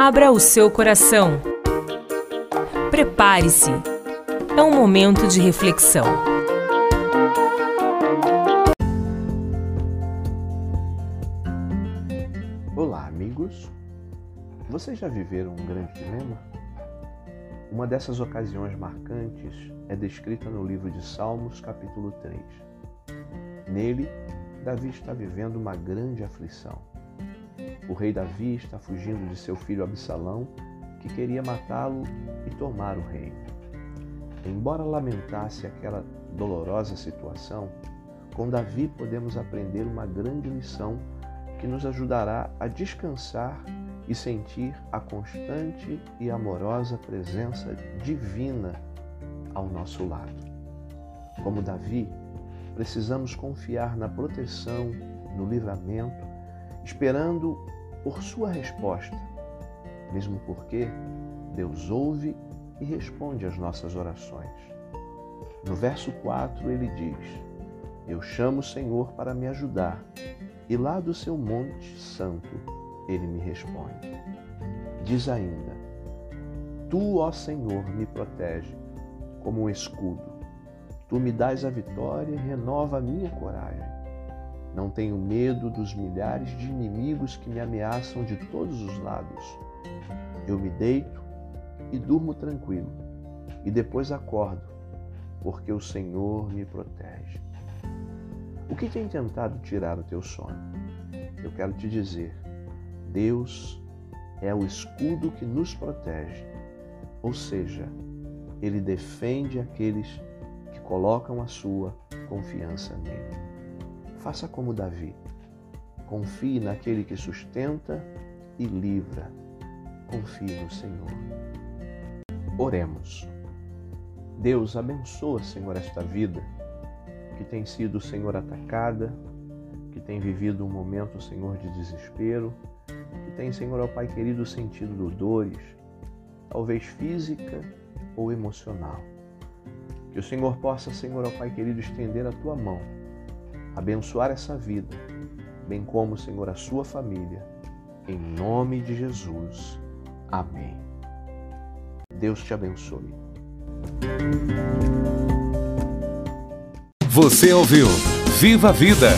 Abra o seu coração. Prepare-se. É um momento de reflexão. Olá, amigos. Vocês já viveram um grande dilema? Uma dessas ocasiões marcantes é descrita no livro de Salmos, capítulo 3. Nele, Davi está vivendo uma grande aflição. O rei Davi está fugindo de seu filho Absalão, que queria matá-lo e tomar o reino. Embora lamentasse aquela dolorosa situação, com Davi podemos aprender uma grande lição que nos ajudará a descansar e sentir a constante e amorosa presença divina ao nosso lado. Como Davi, precisamos confiar na proteção, no livramento, esperando por sua resposta, mesmo porque Deus ouve e responde às nossas orações. No verso 4 ele diz: Eu chamo o Senhor para me ajudar, e lá do seu monte santo ele me responde. Diz ainda: Tu, ó Senhor, me protege como um escudo. Tu me dás a vitória e renova a minha coragem. Não tenho medo dos milhares de inimigos que me ameaçam de todos os lados. Eu me deito e durmo tranquilo, e depois acordo, porque o Senhor me protege. O que tem tentado tirar o teu sono? Eu quero te dizer, Deus é o escudo que nos protege, ou seja, ele defende aqueles que colocam a sua confiança nele. Faça como Davi. Confie naquele que sustenta e livra. Confie no Senhor. Oremos. Deus abençoa, Senhor, esta vida que tem sido, Senhor, atacada, que tem vivido um momento, Senhor, de desespero, que tem, Senhor, ó Pai querido, sentido dores, talvez física ou emocional. Que o Senhor possa, Senhor, ó Pai querido, estender a tua mão, abençoar essa vida, bem como, Senhor, a sua família, em nome de Jesus. Amém. Deus te abençoe. Você ouviu Viva a Vida